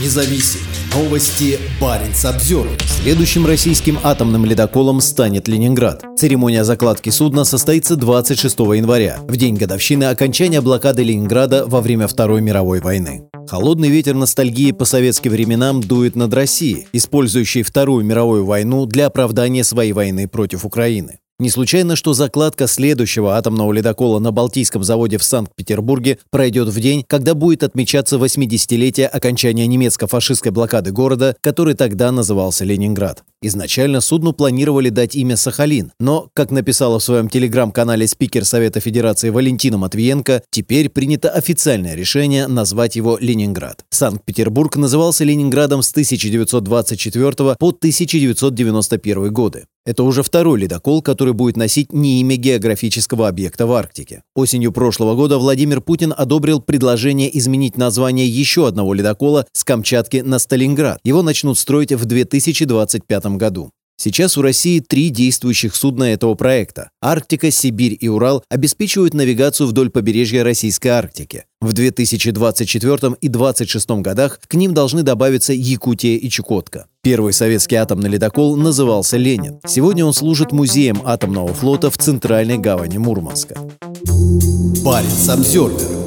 независим. Новости Баренц обзор. Следующим российским атомным ледоколом станет Ленинград. Церемония закладки судна состоится 26 января, в день годовщины окончания блокады Ленинграда во время Второй мировой войны. Холодный ветер ностальгии по советским временам дует над Россией, использующей Вторую мировую войну для оправдания своей войны против Украины. Не случайно, что закладка следующего атомного ледокола на Балтийском заводе в Санкт-Петербурге пройдет в день, когда будет отмечаться 80-летие окончания немецко-фашистской блокады города, который тогда назывался Ленинград. Изначально судну планировали дать имя Сахалин, но, как написала в своем телеграм-канале спикер Совета Федерации Валентина Матвиенко, теперь принято официальное решение назвать его Ленинград. Санкт-Петербург назывался Ленинградом с 1924 по 1991 годы. Это уже второй ледокол, который будет носить не имя географического объекта в Арктике. Осенью прошлого года Владимир Путин одобрил предложение изменить название еще одного ледокола с Камчатки на Сталинград. Его начнут строить в 2025 году. Сейчас у России три действующих судна этого проекта. Арктика, Сибирь и Урал обеспечивают навигацию вдоль побережья Российской Арктики. В 2024 и 2026 годах к ним должны добавиться Якутия и Чукотка. Первый советский атомный ледокол назывался «Ленин». Сегодня он служит музеем атомного флота в центральной гавани Мурманска. Баренц обзервер